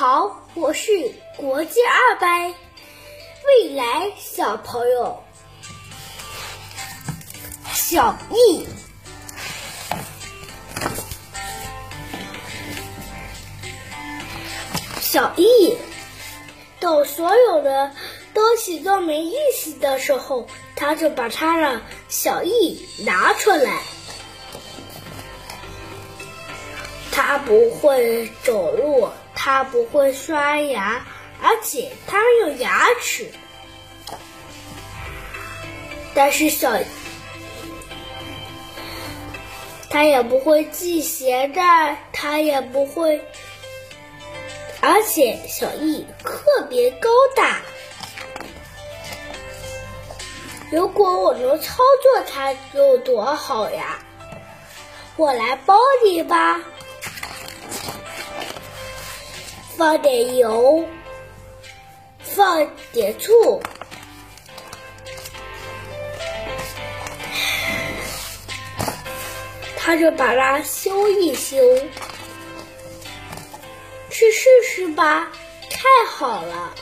好，我是国际二班未来小朋友小易。小易，等所有的东西都没意思的时候，他就把他的小易拿出来。他不会走路，他不会刷牙，而且他有牙齿。但是小，他也不会系鞋带，他也不会。而且小易特别高大，如果我能操作它有多好呀！我来帮你吧，放点油，放点醋，他就把它修一修。去试试吧，太好了！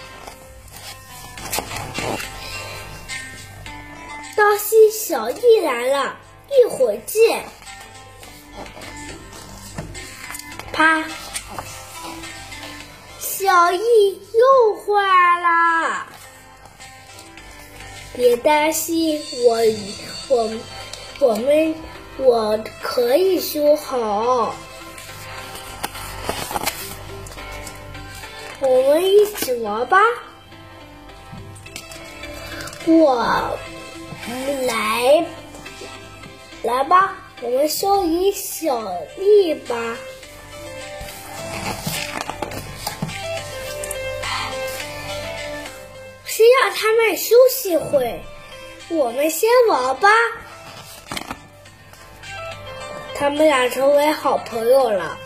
当心小易来了，一会儿见。啪！小易又坏了，别担心，我我我们我可以修好。我们一起玩吧！我来来吧，我们修理小丽吧。他们休息会，我们先玩吧。他们俩成为好朋友了。